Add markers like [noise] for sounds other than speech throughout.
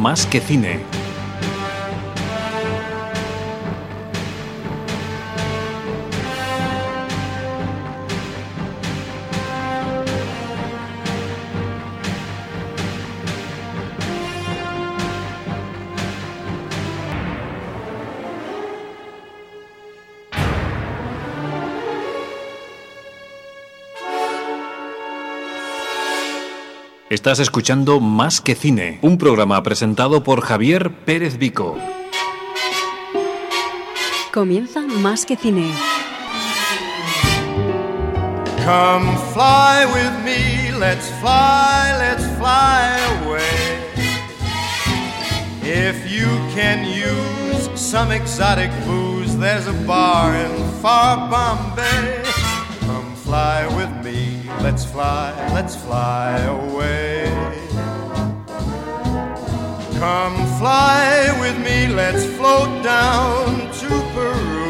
Más que Cine. Estás escuchando Más que Cine, un programa presentado por Javier Pérez Vico. Comienza Más que Cine. Come fly with me, let's fly, let's fly away. If you can use some exotic booze, there's a bar in far Bombay. Come fly with me, let's fly, let's fly away. Come fly with me, let's float down to Peru.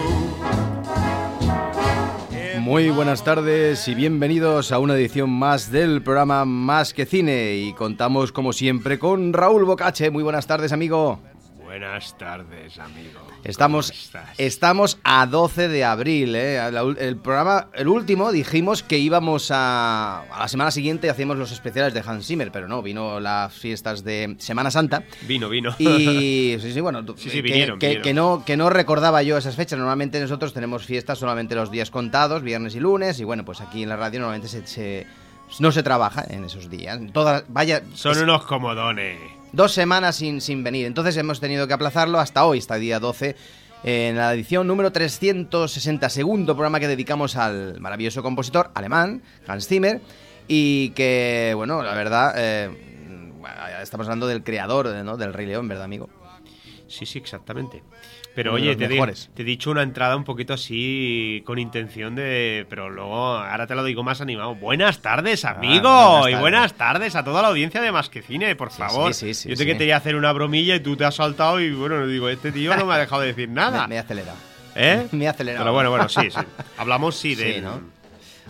Muy buenas tardes y bienvenidos a una edición más del programa Más que Cine y contamos como siempre con Raúl Bocache. Muy buenas tardes, amigo. Buenas tardes, amigo. Estamos, estamos a 12 de abril. ¿eh? El programa, el último, dijimos que íbamos a. A la semana siguiente hacíamos los especiales de Hans Zimmer, pero no, vino las fiestas de Semana Santa. Vino, vino. Y [laughs] sí, sí, bueno, Sí, sí, que, vinieron, que- vinieron. que no, que no recordaba yo esas fechas. Normalmente nosotros tenemos fiestas solamente los días contados, viernes y lunes, y bueno, pues aquí en la radio normalmente se, se- no se trabaja en esos días. Todas, vaya, Son es- unos comodones. Dos semanas sin, sin venir. Entonces hemos tenido que aplazarlo hasta hoy, hasta el día 12, en la edición número 360, segundo programa que dedicamos al maravilloso compositor alemán, Hans Zimmer, y que, bueno, la verdad, eh, estamos hablando del creador ¿no? del Rey León, ¿verdad, amigo? Sí, sí, exactamente. Pero de oye, te, di- mejores. te he dicho una entrada un poquito así con intención de... Pero luego, ahora te lo digo más animado. Buenas tardes, amigo. Ah, buenas y tardes. buenas tardes a toda la audiencia de Más que Cine, por favor. sí, sí, Yo sí. te quería hacer una bromilla y tú te has saltado y bueno, digo, este tío no me ha dejado de decir [laughs] nada. Me, me he acelerado. ¿Eh? [laughs] Me he acelerado. Pero bueno, bueno, sí, sí. [laughs] Hablamos, sí, del, ¿no?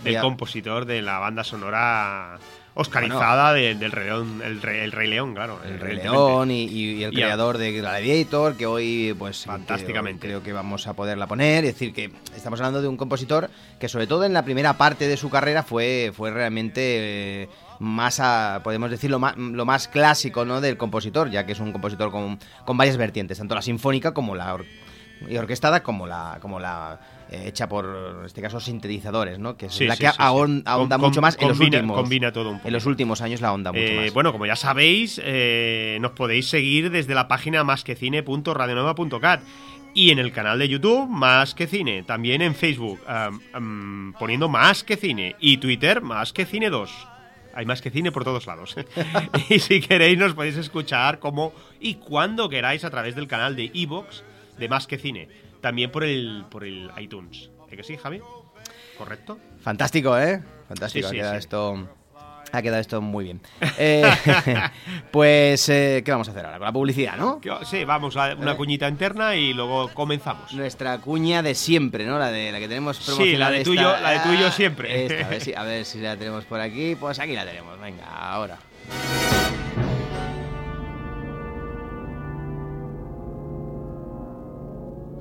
del compositor de la banda sonora oscarizada de- del Rey León, el Rey, el Rey León, claro. El Rey. León y, el Y creador de Gladiator, que hoy, pues. Fantásticamente. Creo, creo que vamos a poderla poner. Es decir, que estamos hablando de un compositor que, sobre todo en la primera parte de su carrera, fue, fue realmente. eh, más a, podemos decir, lo más, lo más clásico ¿no? del compositor, ya que es un compositor con, con varias vertientes, tanto la sinfónica como la or- y orquestada, como la, como la eh, hecha por, en este caso, sintetizadores, ¿no? que es Sí, la sí, que sí, sí. ahon- ahonda mucho más en los últimos combina todo un poco. En los últimos años la onda mucho Eh, más. bueno, como ya sabéis, eh, nos podéis seguir desde la página másquecine.radionueva.cat y en el canal de YouTube Más que Cine, también en Facebook poniendo Más que Cine y Twitter Más que Cine 2. Hay más que cine por todos lados. [laughs] y si queréis nos podéis escuchar como y cuando queráis a través del canal de Evox de Más que Cine. También por el, por el iTunes. ¿Es que sí, Javi? ¿Correcto? Fantástico, ¿eh? Fantástico, Sí, sí, ha quedado sí. esto. Ha quedado esto muy bien. Eh, [laughs] pues, eh, ¿qué vamos a hacer ahora? Con la publicidad, ¿no? Sí, vamos a Eh. una cuñita interna y luego comenzamos. Nuestra cuña de siempre, ¿no? La de la que tenemos Sí, promocionada la de esta- tuyo- la de tuyo siempre. esta, a, ver si, a [laughs] ver si la tenemos por aquí. Pues aquí la tenemos. Venga, ahora.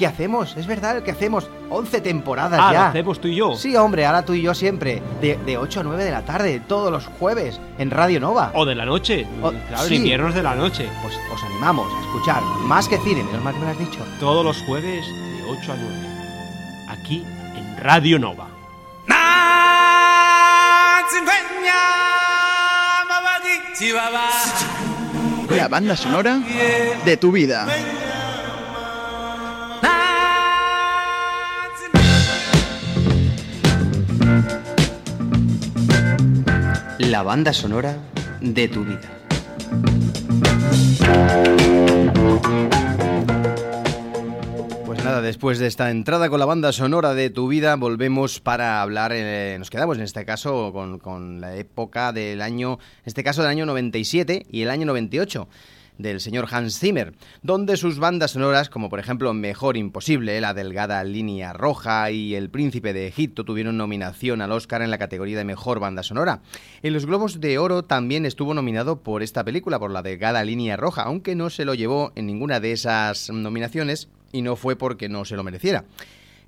que hacemos, es verdad, el que hacemos. 11 temporadas Ah, ya. lo hacemos tú y yo. Sí, hombre, ahora tú y yo siempre. De, de 8 a 9 de la tarde, todos los jueves, en Radio Nova. O de la noche. O- claro, sí. en inviernos de la noche. Pues os animamos a escuchar más que cine, menos mal que me lo has dicho. Todos los jueves de 8 a 9. Aquí en Radio Nova. La banda sonora de tu vida. La banda sonora de tu vida. nada, después de esta entrada con la banda sonora de tu vida, volvemos para hablar, eh, nos quedamos en este caso con, con la época del año, en este caso del año 97 y el año 98 del señor Hans Zimmer, donde sus bandas sonoras, como por ejemplo Mejor Imposible, La Delgada Línea Roja y El Príncipe de Egipto, tuvieron nominación al Oscar en la categoría de Mejor Banda Sonora. En los Globos de Oro también estuvo nominado por esta película, por La Delgada Línea Roja, aunque no se lo llevó en ninguna de esas nominaciones y no fue porque no se lo mereciera.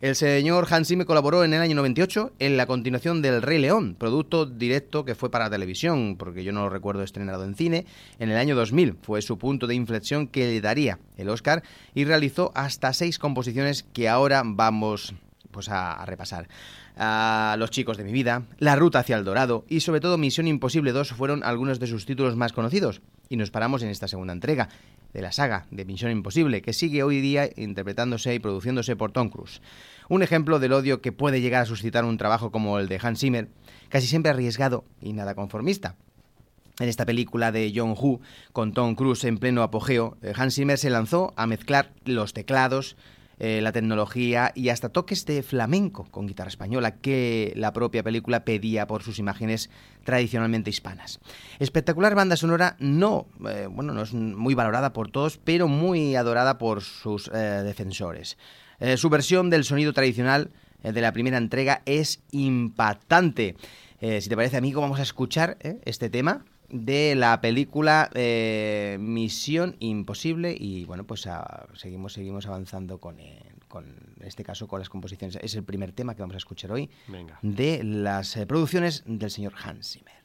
El señor Hans Zimmer colaboró en el año 98 en la continuación del Rey León, producto directo que fue para televisión, porque yo no lo recuerdo estrenado en cine. En el año 2000 fue su punto de inflexión que le daría el Oscar y realizó hasta seis composiciones que ahora vamos pues, a, repasar. Los chicos de mi vida, La ruta hacia el dorado y sobre todo Misión Imposible 2 fueron algunos de sus títulos más conocidos. Y nos paramos en esta segunda entrega de la saga de Misión Imposible, que sigue hoy día interpretándose y produciéndose por Tom Cruise. Un ejemplo del odio que puede llegar a suscitar un trabajo como el de Hans Zimmer, casi siempre arriesgado y nada conformista. En esta película de John Woo, con Tom Cruise en pleno apogeo, eh, Hans Zimmer se lanzó a mezclar los teclados, eh, la tecnología y hasta toques de flamenco con guitarra española que la propia película pedía por sus imágenes tradicionalmente hispanas. Espectacular banda sonora, no, eh, bueno, no es muy valorada por todos, pero muy adorada por sus eh, defensores. Su versión del sonido tradicional de la primera entrega es impactante. Si te parece, amigo, vamos a escuchar este tema de la película eh, Misión Imposible y bueno pues ah, seguimos seguimos avanzando con, eh, con en este caso con las composiciones es el primer tema que vamos a escuchar hoy Venga. de las eh, producciones del señor Hans Zimmer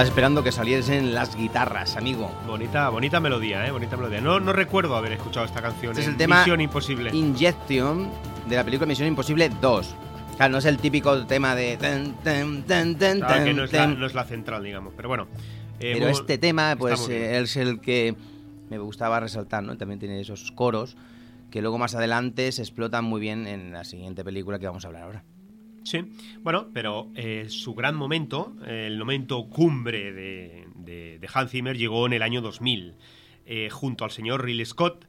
Estabas esperando que saliesen las guitarras, amigo. Bonita, bonita melodía, ¿eh? Bonita melodía. No, no recuerdo haber escuchado esta canción. Este es el tema Misión Imposible. Injection de la película Misión Imposible 2. Claro, no es el típico tema de... tan, tan, tan, tan, Claro que no es, la, no es la central, digamos. Pero bueno. eh, Pero este tema, pues, eh, es el que me gustaba resaltar, ¿no? También tiene esos coros que luego más adelante se explotan muy bien en la siguiente película que vamos a hablar ahora. Sí, bueno, pero eh, su gran momento, eh, el momento cumbre de, de- de Hans Zimmer llegó en el año 2000. Eh, junto al señor Ridley Scott,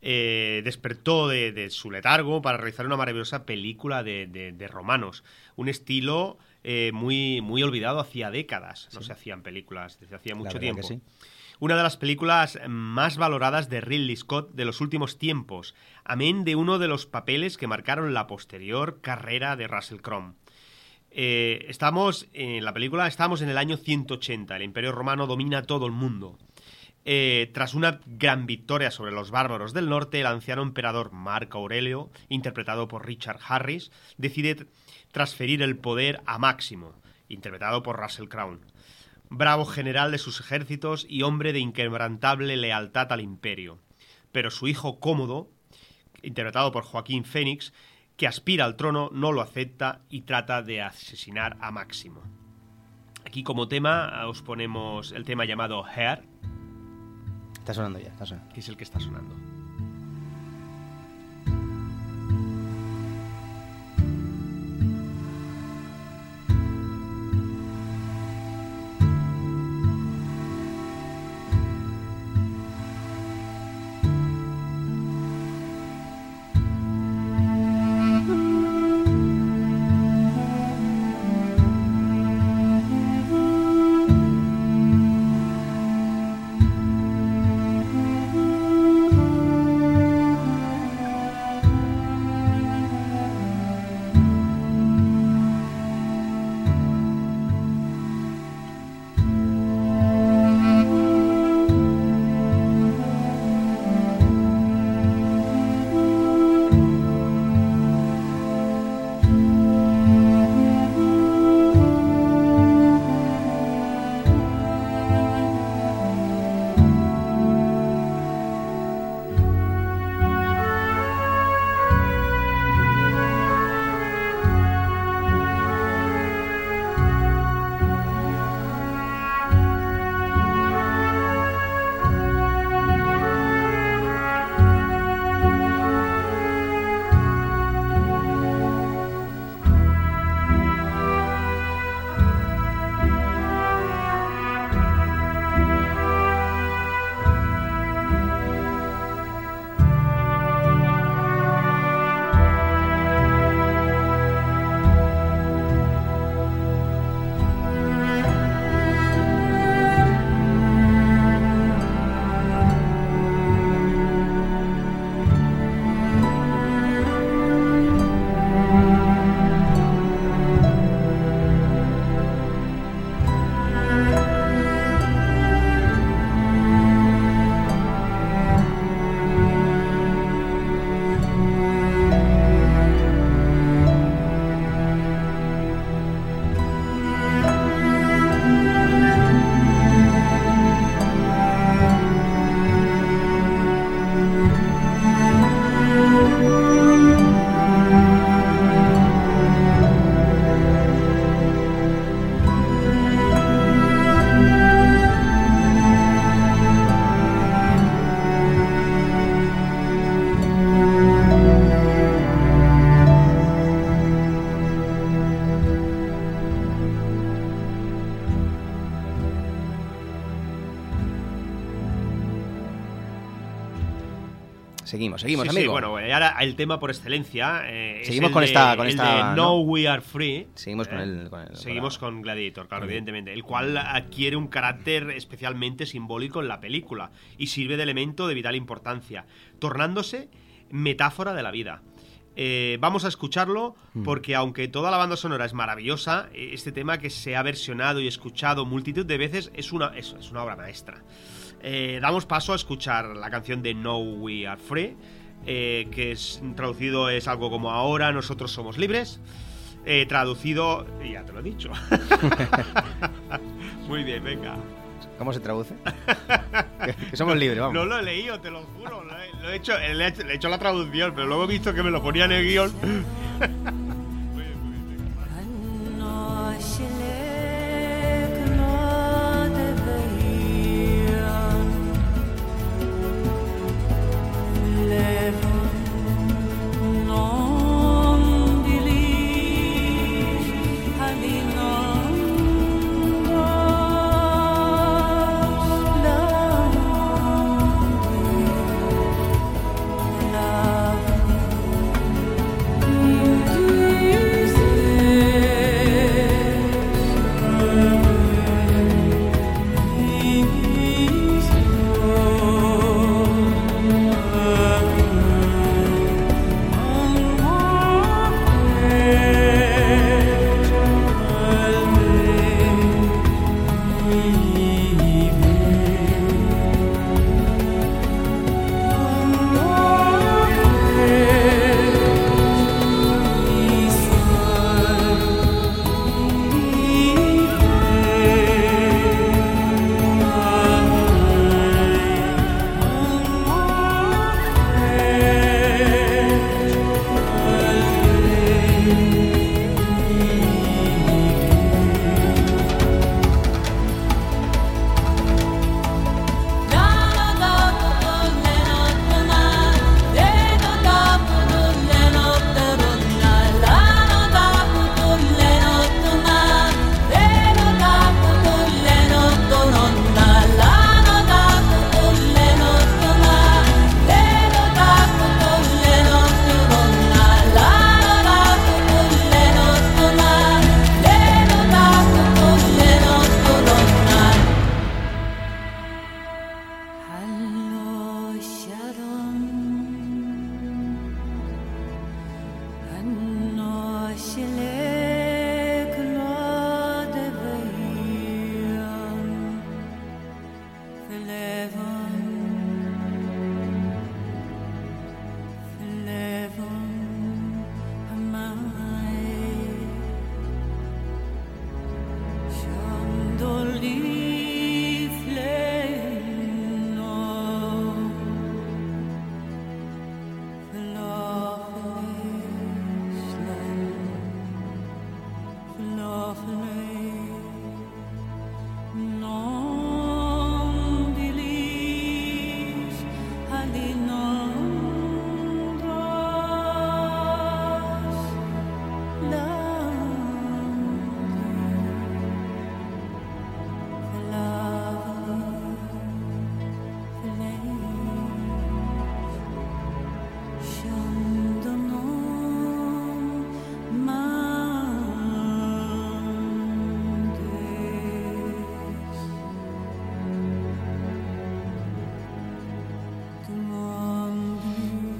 eh, despertó de, de su letargo para realizar una maravillosa película de, de- de romanos. Un estilo eh, muy, muy olvidado hacía décadas. No se hacían películas desde hacía mucho tiempo. que sí. Una de las películas más valoradas de Ridley Scott de los últimos tiempos, amén de uno de los papeles que marcaron la posterior carrera de Russell Crowe. Eh, estamos en la película, estamos en el año 180. El Imperio Romano domina todo el mundo. Eh, tras una gran victoria sobre los bárbaros del norte, el anciano emperador Marco Aurelio, interpretado por Richard Harris, decide tr- transferir el poder a Máximo, interpretado por Russell Crowe bravo general de sus ejércitos y hombre de inquebrantable lealtad al imperio. Pero su hijo Cómodo, interpretado por Joaquín Fénix, que aspira al trono, no lo acepta y trata de asesinar a Máximo. Aquí como tema os ponemos el tema llamado Hair, Está sonando ya, está sonando. que es el que está sonando. Seguimos, seguimos, Sí, sí, amigo. bueno, y ahora el tema por excelencia. eh, es Seguimos el con de- esta- con el esta, de ¿no? No We Are Free. Seguimos con eh, el- con el- Seguimos con la- con Gladiator, claro, evidentemente. El cual adquiere un carácter especialmente simbólico en la película y sirve de elemento de vital importancia, tornándose metáfora de la vida. Eh, vamos a escucharlo Mm. porque aunque toda la banda sonora es maravillosa, este tema que se ha versionado y escuchado multitud de veces es una, es, es una obra maestra. Eh, damos paso a escuchar la canción de No We Are Free, eh, que es traducido es algo como ahora nosotros somos libres. Eh, traducido, ya te lo he dicho. [laughs] Muy bien, venga. ¿Cómo se traduce? [laughs] que, somos libres, vamos. No lo he leído, te lo juro. Lo he, lo he hecho, le he he hecho la traducción, pero luego he visto que me lo ponía en el guion.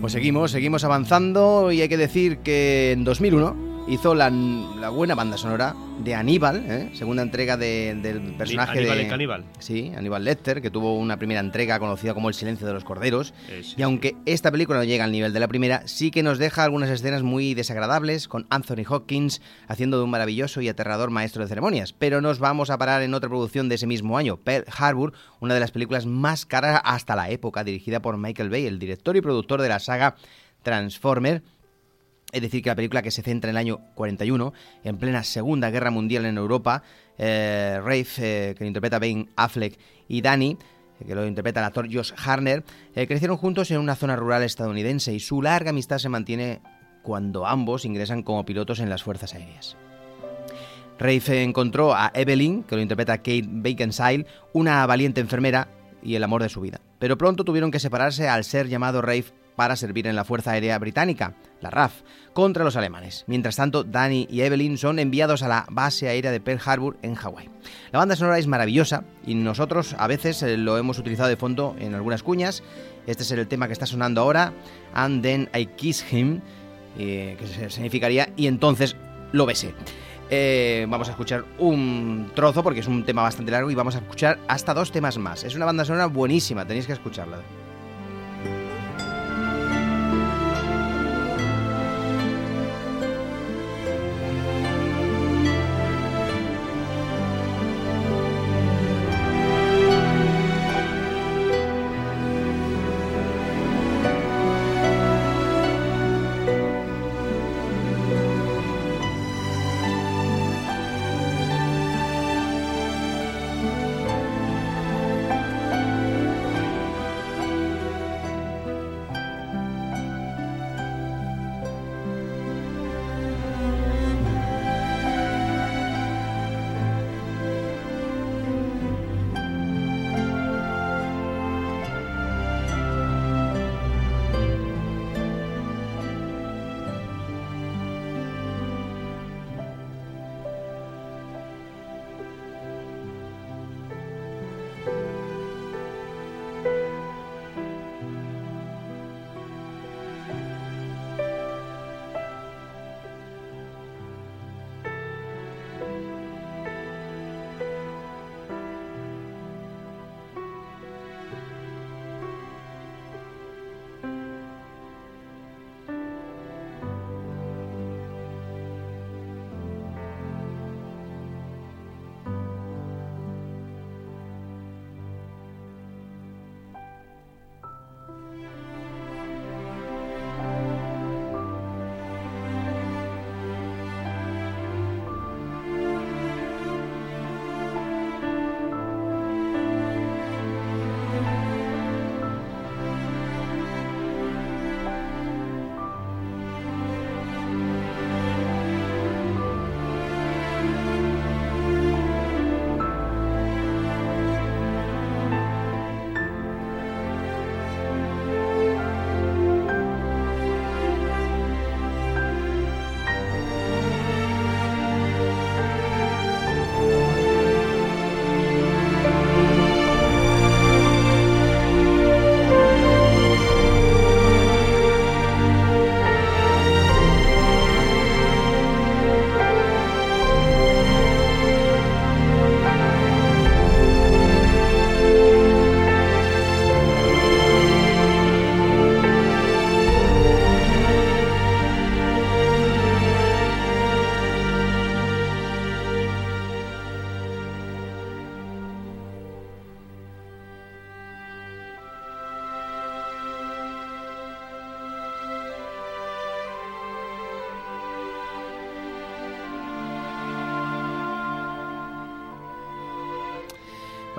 Pues seguimos, seguimos avanzando y hay que decir que en 2001 hizo la, la buena banda sonora de Aníbal, ¿eh? segunda entrega de- del personaje Aníbal de... el caníbal. Sí, Aníbal Lecter, que tuvo una primera entrega conocida como El silencio de los corderos. Es- Y aunque esta película no llega al nivel de la primera, sí que nos deja algunas escenas muy desagradables, con Anthony Hopkins haciendo de un maravilloso y aterrador maestro de ceremonias. Pero nos vamos a parar en otra producción de ese mismo año, Pearl Harbor, una de las películas más caras hasta la época, dirigida por Michael Bay, el director y productor de la saga Transformer. Es decir, que la película que se centra en el año 41, en plena Segunda Guerra Mundial en Europa, eh, Rafe, eh, que lo interpreta Ben Affleck, y Danny, eh, que lo interpreta el actor Josh Harner, eh, crecieron juntos en una zona rural estadounidense y su larga amistad se mantiene cuando ambos ingresan como pilotos en las fuerzas aéreas. Rafe encontró a Evelyn, que lo interpreta Kate Beckinsale, una valiente enfermera y el amor de su vida. Pero pronto tuvieron que separarse al ser llamado Rafe para servir en la Fuerza Aérea Británica, la RAF, contra los alemanes. Mientras tanto, Danny y Evelyn son enviados a la base aérea de Pearl Harbor en Hawái. La banda sonora es maravillosa y nosotros a veces eh, lo hemos utilizado de fondo en algunas cuñas. Este es el tema que está sonando ahora, And Then I Kiss Him, eh, que significaría y entonces lo besé. Eh, vamos a escuchar un trozo porque es un tema bastante largo y vamos a escuchar hasta dos temas más. Es una banda sonora buenísima, tenéis que escucharla.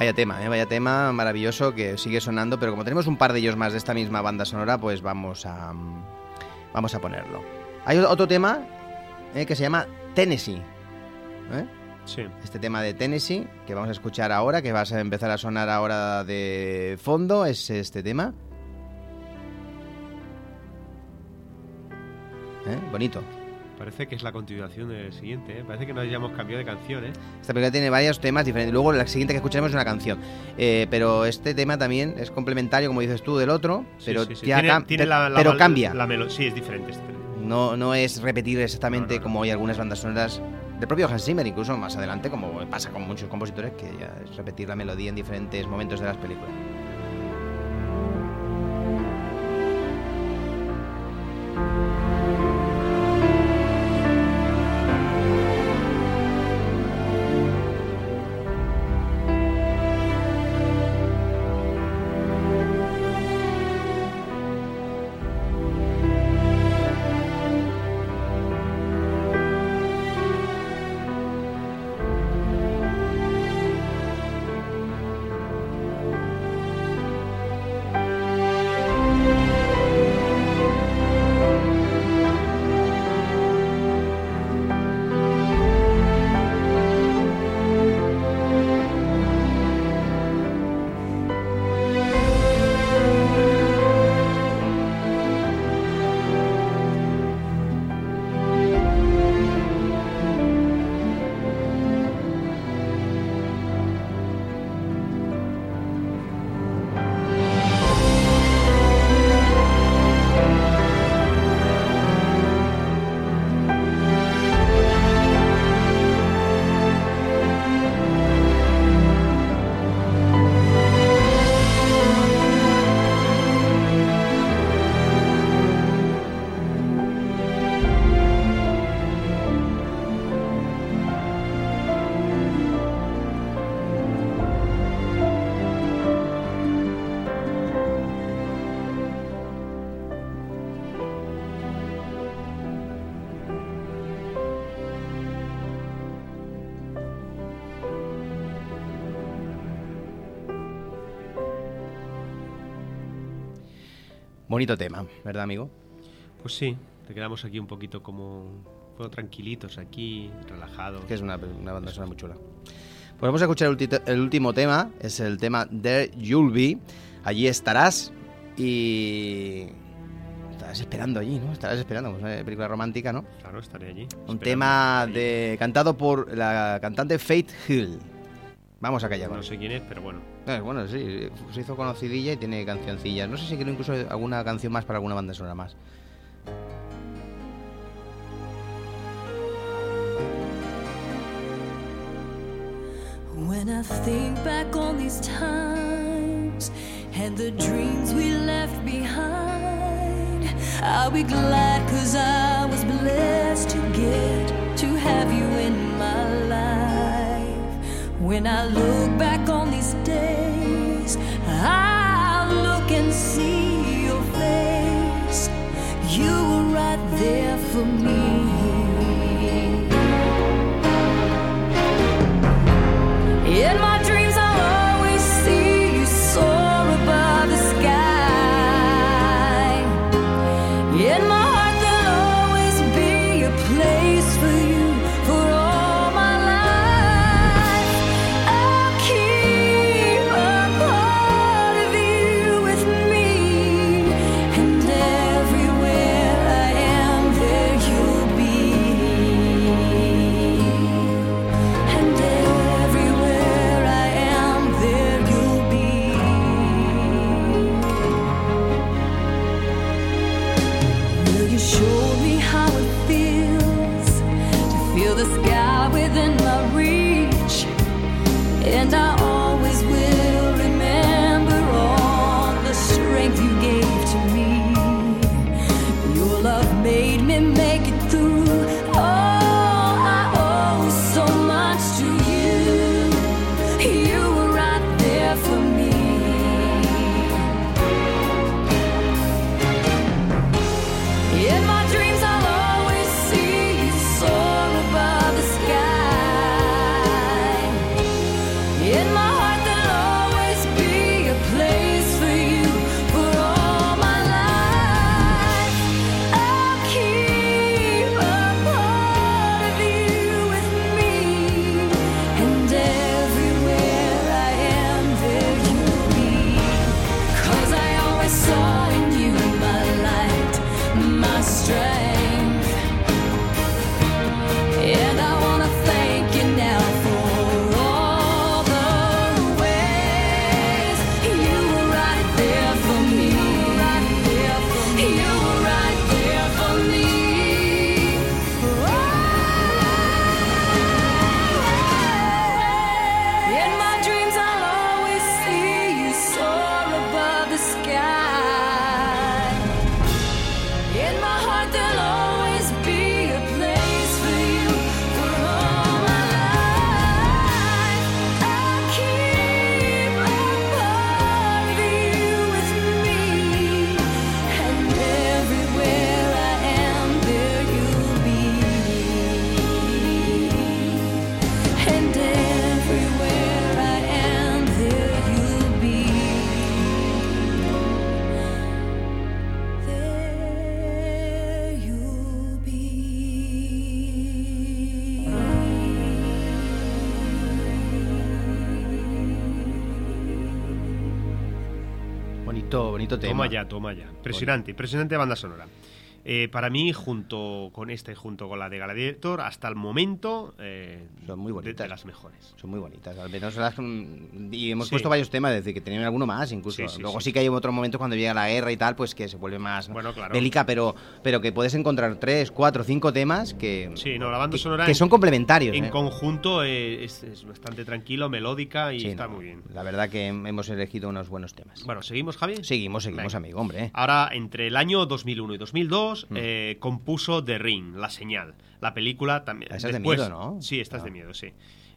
Vaya tema, ¿eh? vaya tema maravilloso que sigue sonando, pero como tenemos un par de ellos más de esta misma banda sonora, pues vamos a, mm, vamos a ponerlo. Hay otro tema ¿eh? que se llama Tennessee. ¿eh? Sí. Este tema de Tennessee que vamos a escuchar ahora, que va a empezar a sonar ahora de fondo, es este tema. ¿Eh? Bonito. Parece que es la continuación del siguiente, ¿eh? Parece que no hayamos cambiado de canción, ¿eh? Esta película tiene varios temas diferentes. Luego la siguiente que escucharemos es una canción. Eh, pero este tema también es complementario, como dices tú, del otro. Pero sí, sí. ya Tiene- cam- tiene te- la- la- pero cambia. la sí, es diferente. es diferente. No, no es repetir exactamente No, no, no. como hay algunas bandas sonoras del propio Hans Zimmer, incluso más adelante, como pasa con muchos compositores, que ya es repetir la melodía en diferentes momentos de las películas. Bonito tema, ¿verdad, amigo? Pues sí, te quedamos aquí un poquito como. bueno, tranquilitos aquí, relajados. Que es una, una banda sonora muy chula. Pues vamos a escuchar el, el último tema, es el tema There You'll Be. Allí estarás y. Estarás esperando allí, ¿no? Estarás esperando, pues una película romántica, ¿no? Claro, estaré allí. Un tema Allí. de cantado por la cantante Faith Hill. Vamos a callar. No sé quién es, pero bueno. Bueno, sí, se hizo conocidilla y tiene cancioncillas. No sé si quiero incluso alguna canción más para alguna banda sonora más. When I think back on these times and the dreams we left behind, I'll be glad cause I was blessed to get to have you in my life. When I look back on these for me. The sky within my reach? And I always will Bonito, bonito tema. Toma ya, toma ya. Impresionante, impresionante banda sonora. Eh, para mí, junto con esta y junto con la de Gladiator, hasta el momento eh, Son muy de- bonitas. De, las mejores. Son muy bonitas, al menos las mm, y hemos Sí. puesto varios temas, desde que tenían alguno más incluso. Sí, sí, Luego sí. que hay otros momentos cuando llega la guerra y tal, pues que se vuelve más Bueno, claro. bélica, pero, pero que puedes encontrar tres, cuatro, cinco temas que, no, la banda que, sonora que en- son complementarios. En ¿eh? conjunto es, es bastante tranquilo, melódica y está no, muy bien. La verdad que hemos elegido unos buenos temas. Bueno, ¿seguimos, Javi? Seguimos, seguimos, Venga. amigo, hombre. Ahora, entre el año 2001 y 2002, Mm. eh, compuso The Ring, La Señal. La película también. Esa es de miedo, ¿no? Sí, esta es Ah. de miedo, sí.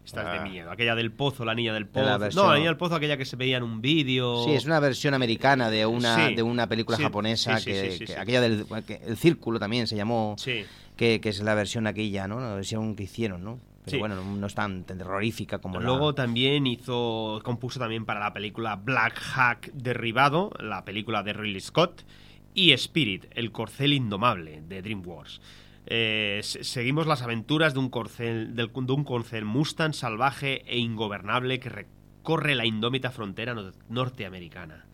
Esta es Ah. de miedo. Aquella del pozo, la niña del De pozo. No, la niña del pozo, aquella que se veía en un vídeo. Sí, es una versión americana de una, Sí. de una película Sí, japonesa sí, que, aquella del que el círculo también se llamó Sí. que, que es la versión aquella, ¿no? La versión que hicieron, ¿no? Pero bueno, no, no es tan terrorífica como Luego la... también hizo, compuso también para la película Black Hack Derribado, la película de Ridley Scott, y Spirit, el corcel indomable de DreamWorks. Eh, se- seguimos las aventuras de un corcel, de un corcel Mustang salvaje e ingobernable que recorre la indómita frontera no- norteamericana.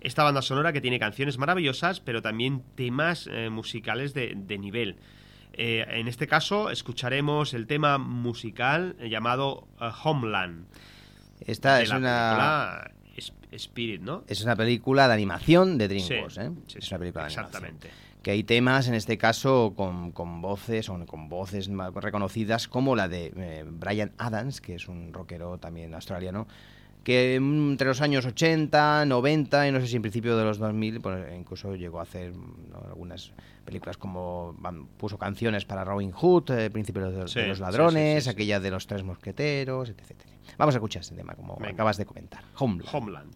Esta banda sonora que tiene canciones maravillosas, pero también temas eh, musicales de, de nivel. Eh, en este caso, escucharemos el tema musical llamado eh, Homeland. Esta es una Spirit, ¿no? es una película de animación de DreamWorks, Sí, ¿eh? sí, es una película de animación. Exactamente. Que hay temas, en este caso, con, con voces, o con voces reconocidas, como la de eh, Brian Adams, que es un rockero también australiano, que entre los años 80, 90 y no sé si en principio de los 2000, pues, incluso llegó a hacer ¿no? algunas películas como puso canciones para Robin Hood, eh, Príncipe de los, Sí, de los sí, Ladrones, sí, sí, sí. aquella de los Tres Mosqueteros, etc. Vamos a escuchar este tema, como Venga. acabas de comentar. Homeland. Homeland,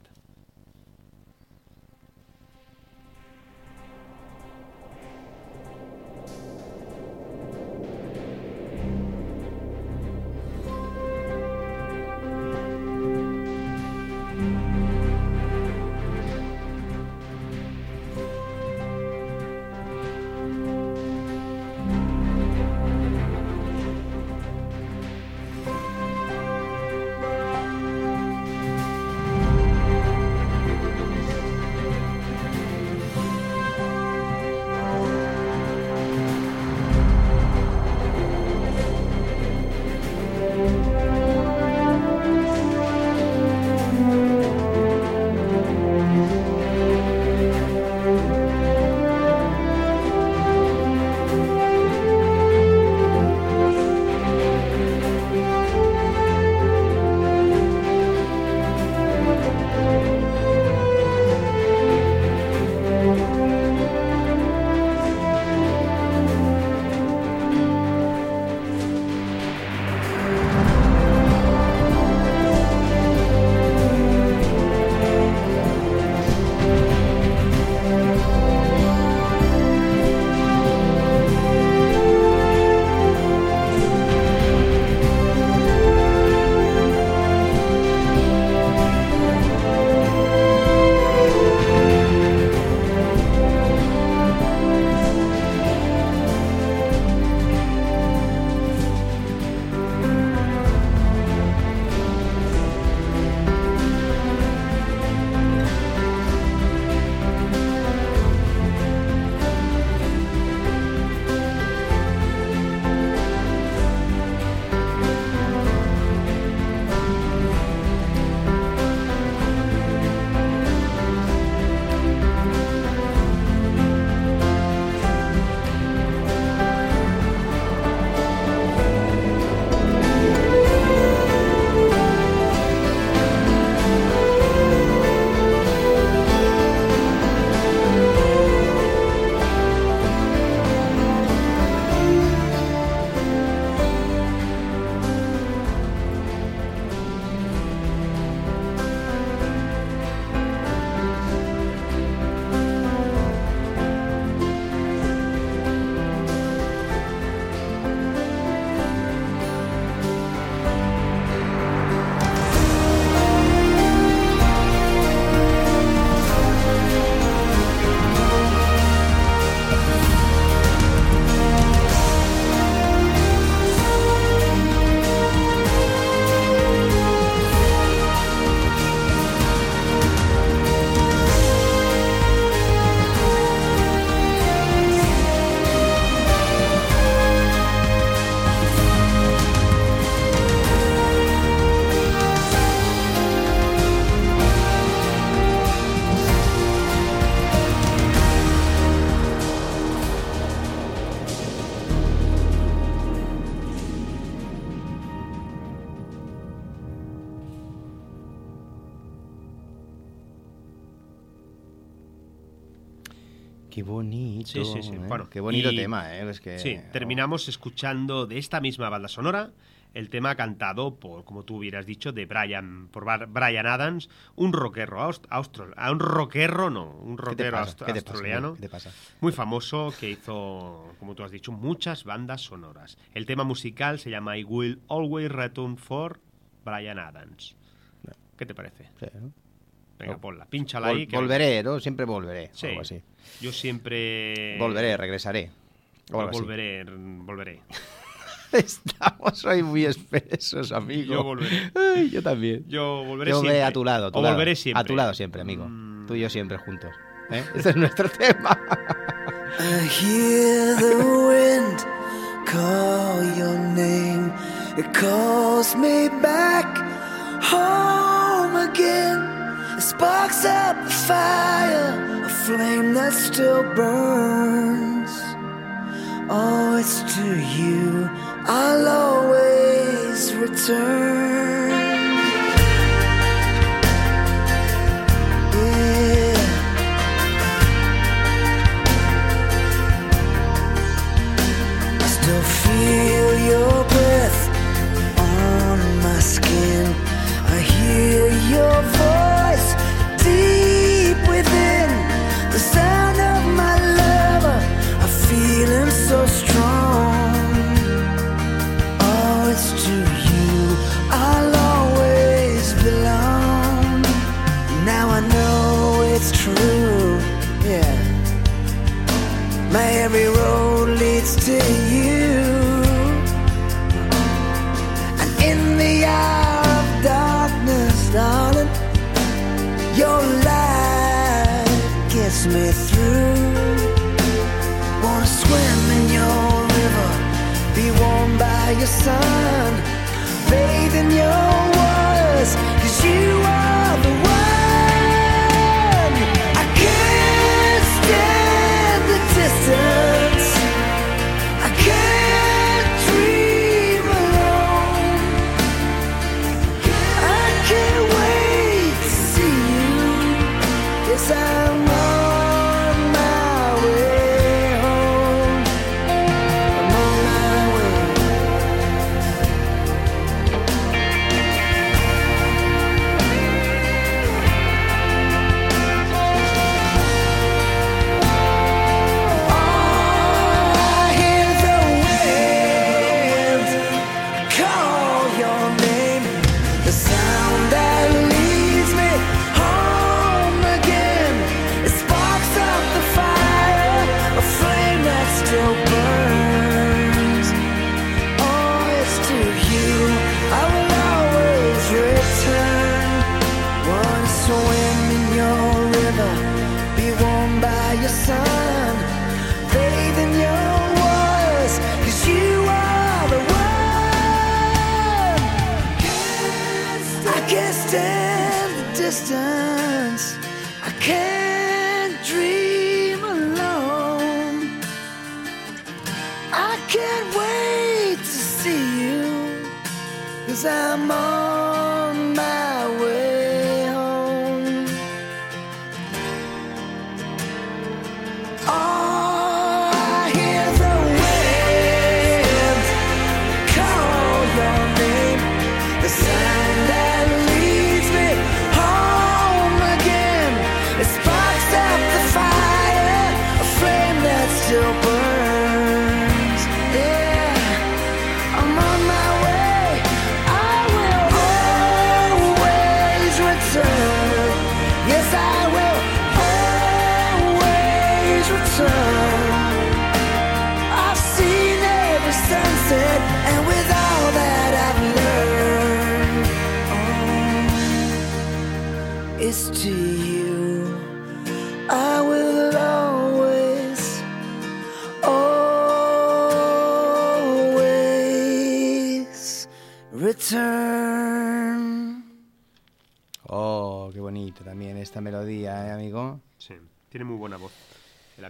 Qué bonito y- tema, ¿eh? Es que, Sí, terminamos escuchando de esta misma banda sonora el tema cantado por, como tú hubieras dicho, de Brian, por Brian Adams, un rockero aust- austro- ah, un rockero no, un ¿Qué te rockero australiano, muy famoso que hizo, como tú has dicho, muchas bandas sonoras. El tema musical se llama I Will Always Return for Brian Adams. ¿Qué te parece? Sí, ¿no? Venga, ponla, pínchala Vol- ahí. que- volveré, ¿no? Siempre volveré. Sí. o algo así. Yo siempre... Volveré, regresaré. O así. volveré, volveré. [laughs] Estamos hoy muy espesos, amigo. Yo volveré. Ay, yo también. Yo volveré Yo volveré siempre. a tu lado. a tu o lado. volveré siempre. A tu lado siempre, amigo. Mm. Tú y yo siempre juntos. ¿eh? Este es nuestro [laughs] tema. I hear the wind call your name. It calls me back home again. Sparks up the fire, a flame that still burns. Oh, it's to you I'll always return.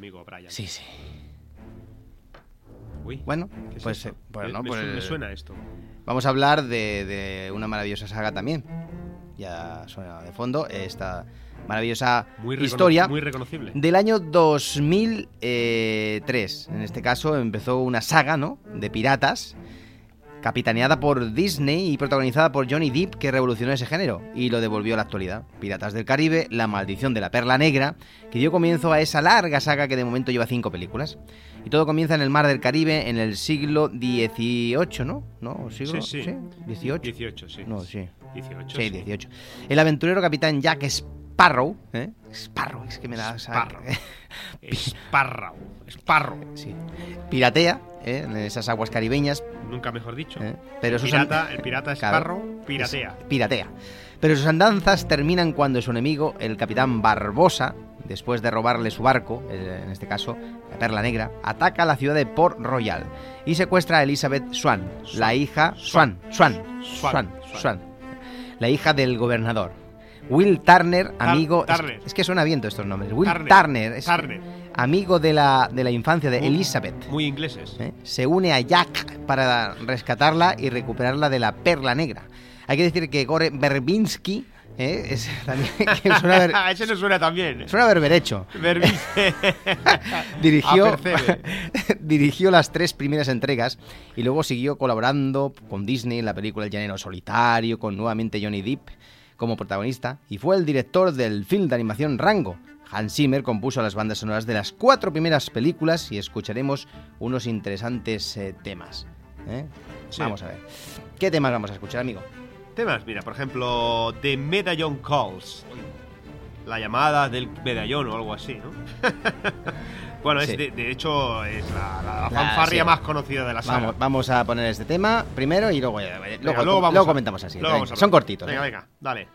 Amigo Brian. Sí, sí. Uy, Bueno, ¿qué es pues, esto? eh, bueno, me, pues- me suena esto. Vamos a hablar de, de una maravillosa saga también. ya suena de fondo esta maravillosa Muy historia Muy reconocible. del año 2003. En este caso empezó una saga, ¿no? De piratas, capitaneada por Disney y protagonizada por Johnny Depp, que revolucionó ese género y lo devolvió a la actualidad. Piratas del Caribe, La maldición de la perla negra, que dio comienzo a esa larga saga que de momento lleva cinco películas. Y todo comienza en el mar del Caribe en el siglo XVIII, ¿no? ¿No? ¿Siglo? Sí, sí. ¿18? 18, sí. No, sí. 18. Sí, 18. El aventurero capitán Jack Sparrow, ¿eh? Sparrow, es que me da... Sparrow. Esparrao. [laughs] Esparro. Sí. Piratea, ¿eh? en esas aguas caribeñas, Nunca mejor dicho. ¿eh? pero el, pirata, an- el pirata. Esparro piratea. Es- piratea. Pero sus andanzas terminan cuando su enemigo, el capitán Barbosa, después de robarle su barco, en este caso la Perla Negra, ataca la ciudad de Port Royal y secuestra a Elizabeth Swan, la hija Swan, Swan, Swan, Swan. Swan, la hija del gobernador. Will Turner, amigo. es- Turner. Es, que suena bien todos estos nombres. Will Turner. Turner, es Turner. amigo de la, de la infancia de Muy- Elizabeth. Muy ingleses. ¿eh? se une a Jack para rescatarla y recuperarla de la perla negra. Hay que decir que Gore Verbinski ¿eh? es [laughs] también que suena, ver- [laughs] Ese no suena tan bien. suena berberecho. [laughs] Dirigió, dirigió las tres primeras entregas y luego siguió colaborando con Disney en la película El Llanero Solitario, con nuevamente Johnny Depp como protagonista, y fue el director del film de animación Rango. Hans Zimmer compuso las bandas sonoras de las cuatro primeras películas y escucharemos unos interesantes eh, temas. ¿eh? Sí. Vamos a ver. ¿Qué temas vamos a escuchar, amigo? Temas, mira, por ejemplo, The Medallion Calls. La llamada del medallón o algo así, ¿no? [laughs] bueno, es Sí. de, de hecho es la, la- la La- fanfarria sí. más conocida de la saga. Vamos, vamos a poner este tema primero y luego, eh, Venga, luego, luego vamos luego a- comentamos así. luego venga, vamos a son cortitos. Venga, ¿eh? venga, dale.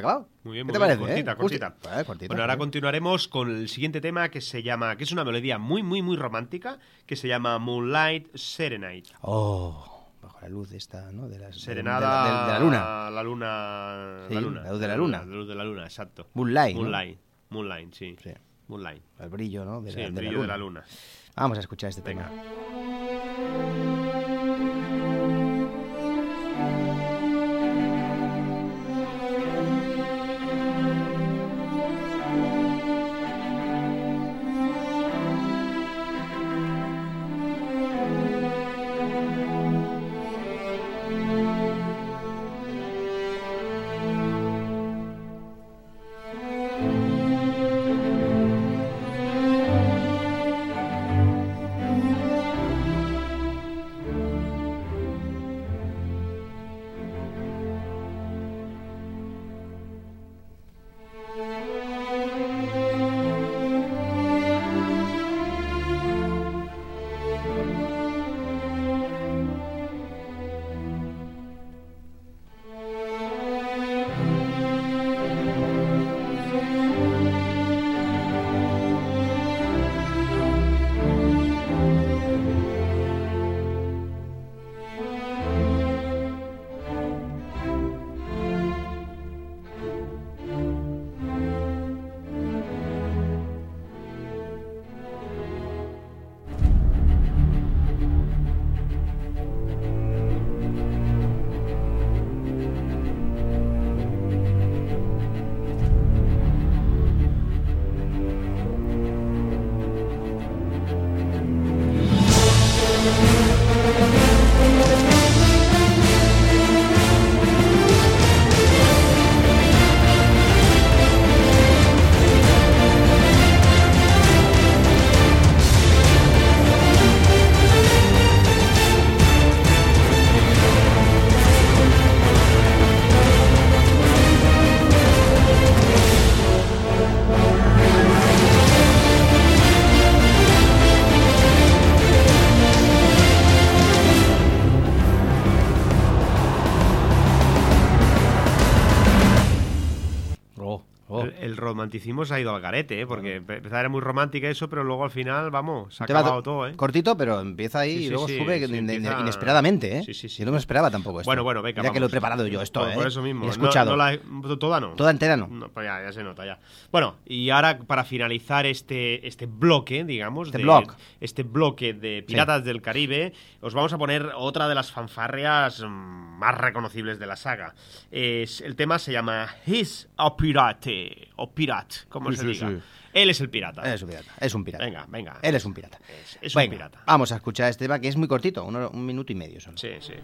¿Eh? ¿Se ha acabado? Muy bien, ¿Qué muy te bien, parece? cortita, eh? cortita. Cortita, Bueno, ahora continuaremos con el siguiente tema que se llama, que es una melodía muy, muy, muy romántica, que se llama Moonlight Serenade. Oh, bajo la luz esta, ¿no? De, de- Serenada de, la- de la luna. La luna. Sí, la luna. la luz de la luna. La luz de la luna, exacto. Moonlight, ¿no? Moonlight. Moonlight, sí. Sí. Moonlight. El brillo, ¿no? De, Sí, la, el de la brillo de la luna. Vamos a escuchar este Venga. tema. Se ha ido al garete, ¿eh? porque empezaba era muy romántica eso, pero luego al final, vamos, se ha acabado to- todo, ¿eh? Cortito, pero empieza ahí Sí, y luego sí, sube empieza- inesperadamente, ¿eh? Sí, sí, sí. Yo no me esperaba tampoco esto. Bueno, bueno, venga, Mira que lo he preparado yo esto, por, ¿eh? por eso mismo. He escuchado. no la he- toda no. Toda entera no. No, pues ya, ya se nota ya. Bueno, y ahora para finalizar este, este bloque, digamos, Este de, block. este bloque de Piratas del Caribe, os vamos a poner otra de las fanfarrias más reconocibles de la saga. Es, el tema se llama He's a Pirate, o Pirat, como Sí, se diga. sí. Él es el pirata. Es un pirata, es un pirata. Venga, venga. Él es un pirata. Es, es un pirata. Vamos a escuchar este tema que es muy cortito, un minuto y medio solo. Sí, sí.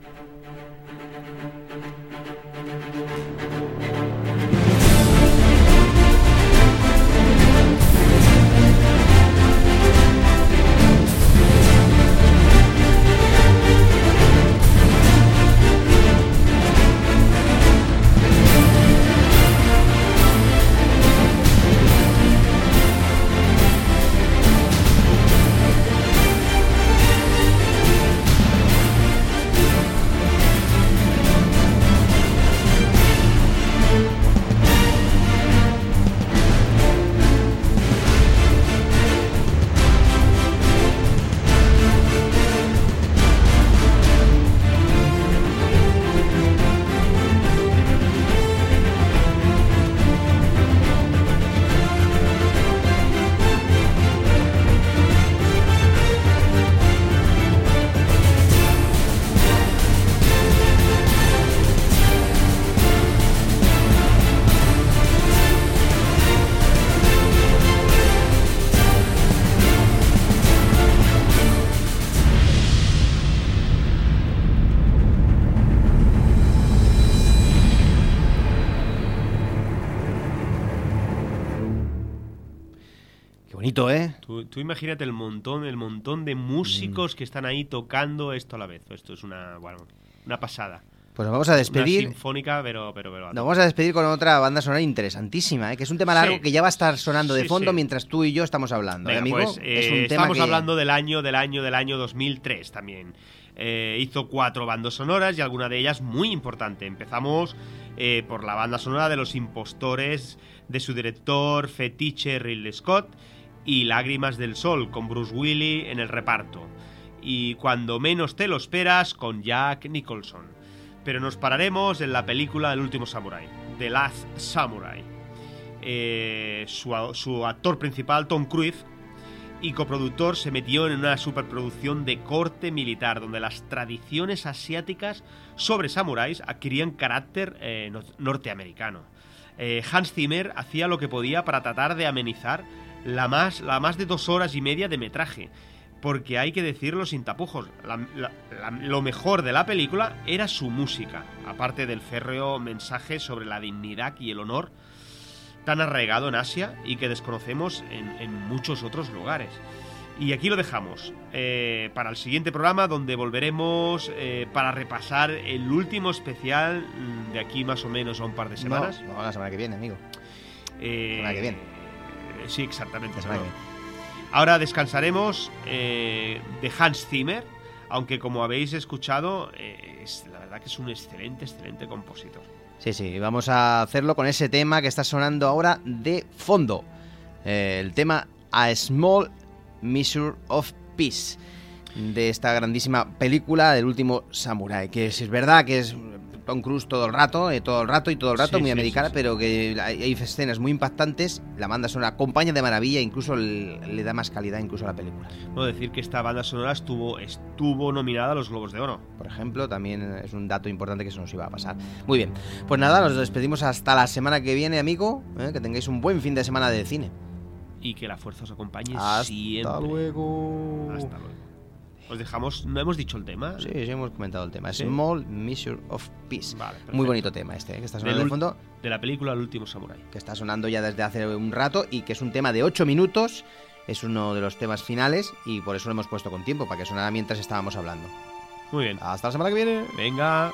Tú, imagínate el montón, el montón de músicos Mm. que están ahí tocando esto a la vez. Esto es una, bueno, una pasada. Pues nos vamos a Una despedir. sinfónica, pero, pero, pero. Nos vamos a despedir con otra banda sonora interesantísima, ¿eh? que es un tema largo Sí. que ya va a estar sonando de Sí, fondo sí. mientras tú y yo estamos hablando. ¿eh, Venga, amigo? pues, es eh, un tema estamos que- hablando del año, del año, del año 2003 también. Eh, hizo cuatro bandas sonoras y alguna de ellas muy importante. Empezamos eh, por la banda sonora de Los Impostores de su director fetiche Ridley Scott y Lágrimas del Sol con Bruce Willis en el reparto. Y cuando menos te lo esperas con Jack Nicholson. Pero nos pararemos en la película El último Samurai, The Last Samurai. Eh, su, su actor principal, Tom Cruise, y coproductor se metió en una superproducción de corte militar donde las tradiciones asiáticas sobre samuráis adquirían carácter eh, no- norteamericano. Eh, Hans Zimmer hacía lo que podía para tratar de amenizar la más, la más de dos horas y media de metraje, porque hay que decirlo sin tapujos, la- la- la- lo mejor de la película era su música, aparte del férreo mensaje sobre la dignidad y el honor tan arraigado en Asia y que desconocemos en, en muchos otros lugares. Y aquí lo dejamos eh, para el siguiente programa donde volveremos eh, para repasar el último especial de aquí más o menos a un par de semanas. No, no, la semana que viene, amigo. Eh, semana que viene. Sí, exactamente. Ahora descansaremos eh, de Hans Zimmer, aunque como habéis escuchado, eh, es, la verdad que es un excelente, excelente compositor. Sí, sí, vamos a hacerlo con ese tema que está sonando ahora de fondo. Eh, el tema A Small Measure of Peace de esta grandísima película del último Samurai, que es, es verdad que es Tom Cruise todo el rato, eh, todo el rato y todo el rato, Sí, muy sí, americana, sí, pero que hay, hay escenas muy impactantes, la banda sonora acompaña de maravilla, incluso le, le da más calidad incluso a la película. Puedo decir que esta banda sonora estuvo, estuvo nominada a los Globos de Oro. por ejemplo, también es un dato importante que se nos iba a pasar. Muy bien, pues nada, nos despedimos hasta la semana que viene, amigo. ¿eh? Que tengáis un buen fin de semana de cine. Y que la fuerza os acompañe Hasta siempre. luego. Hasta luego. Os dejamos, no hemos dicho el tema. Sí, sí, hemos comentado el tema. ¿Sí? Small Measure of Peace. Vale. Muy bonito tema este, ¿eh? que está sonando de fondo, De la película El último Samurai. que está sonando ya desde hace un rato y que es un tema de 8 minutos. Es uno de los temas finales y por eso lo hemos puesto con tiempo, para que sonara mientras estábamos hablando. Muy bien. Hasta la semana que viene. Venga.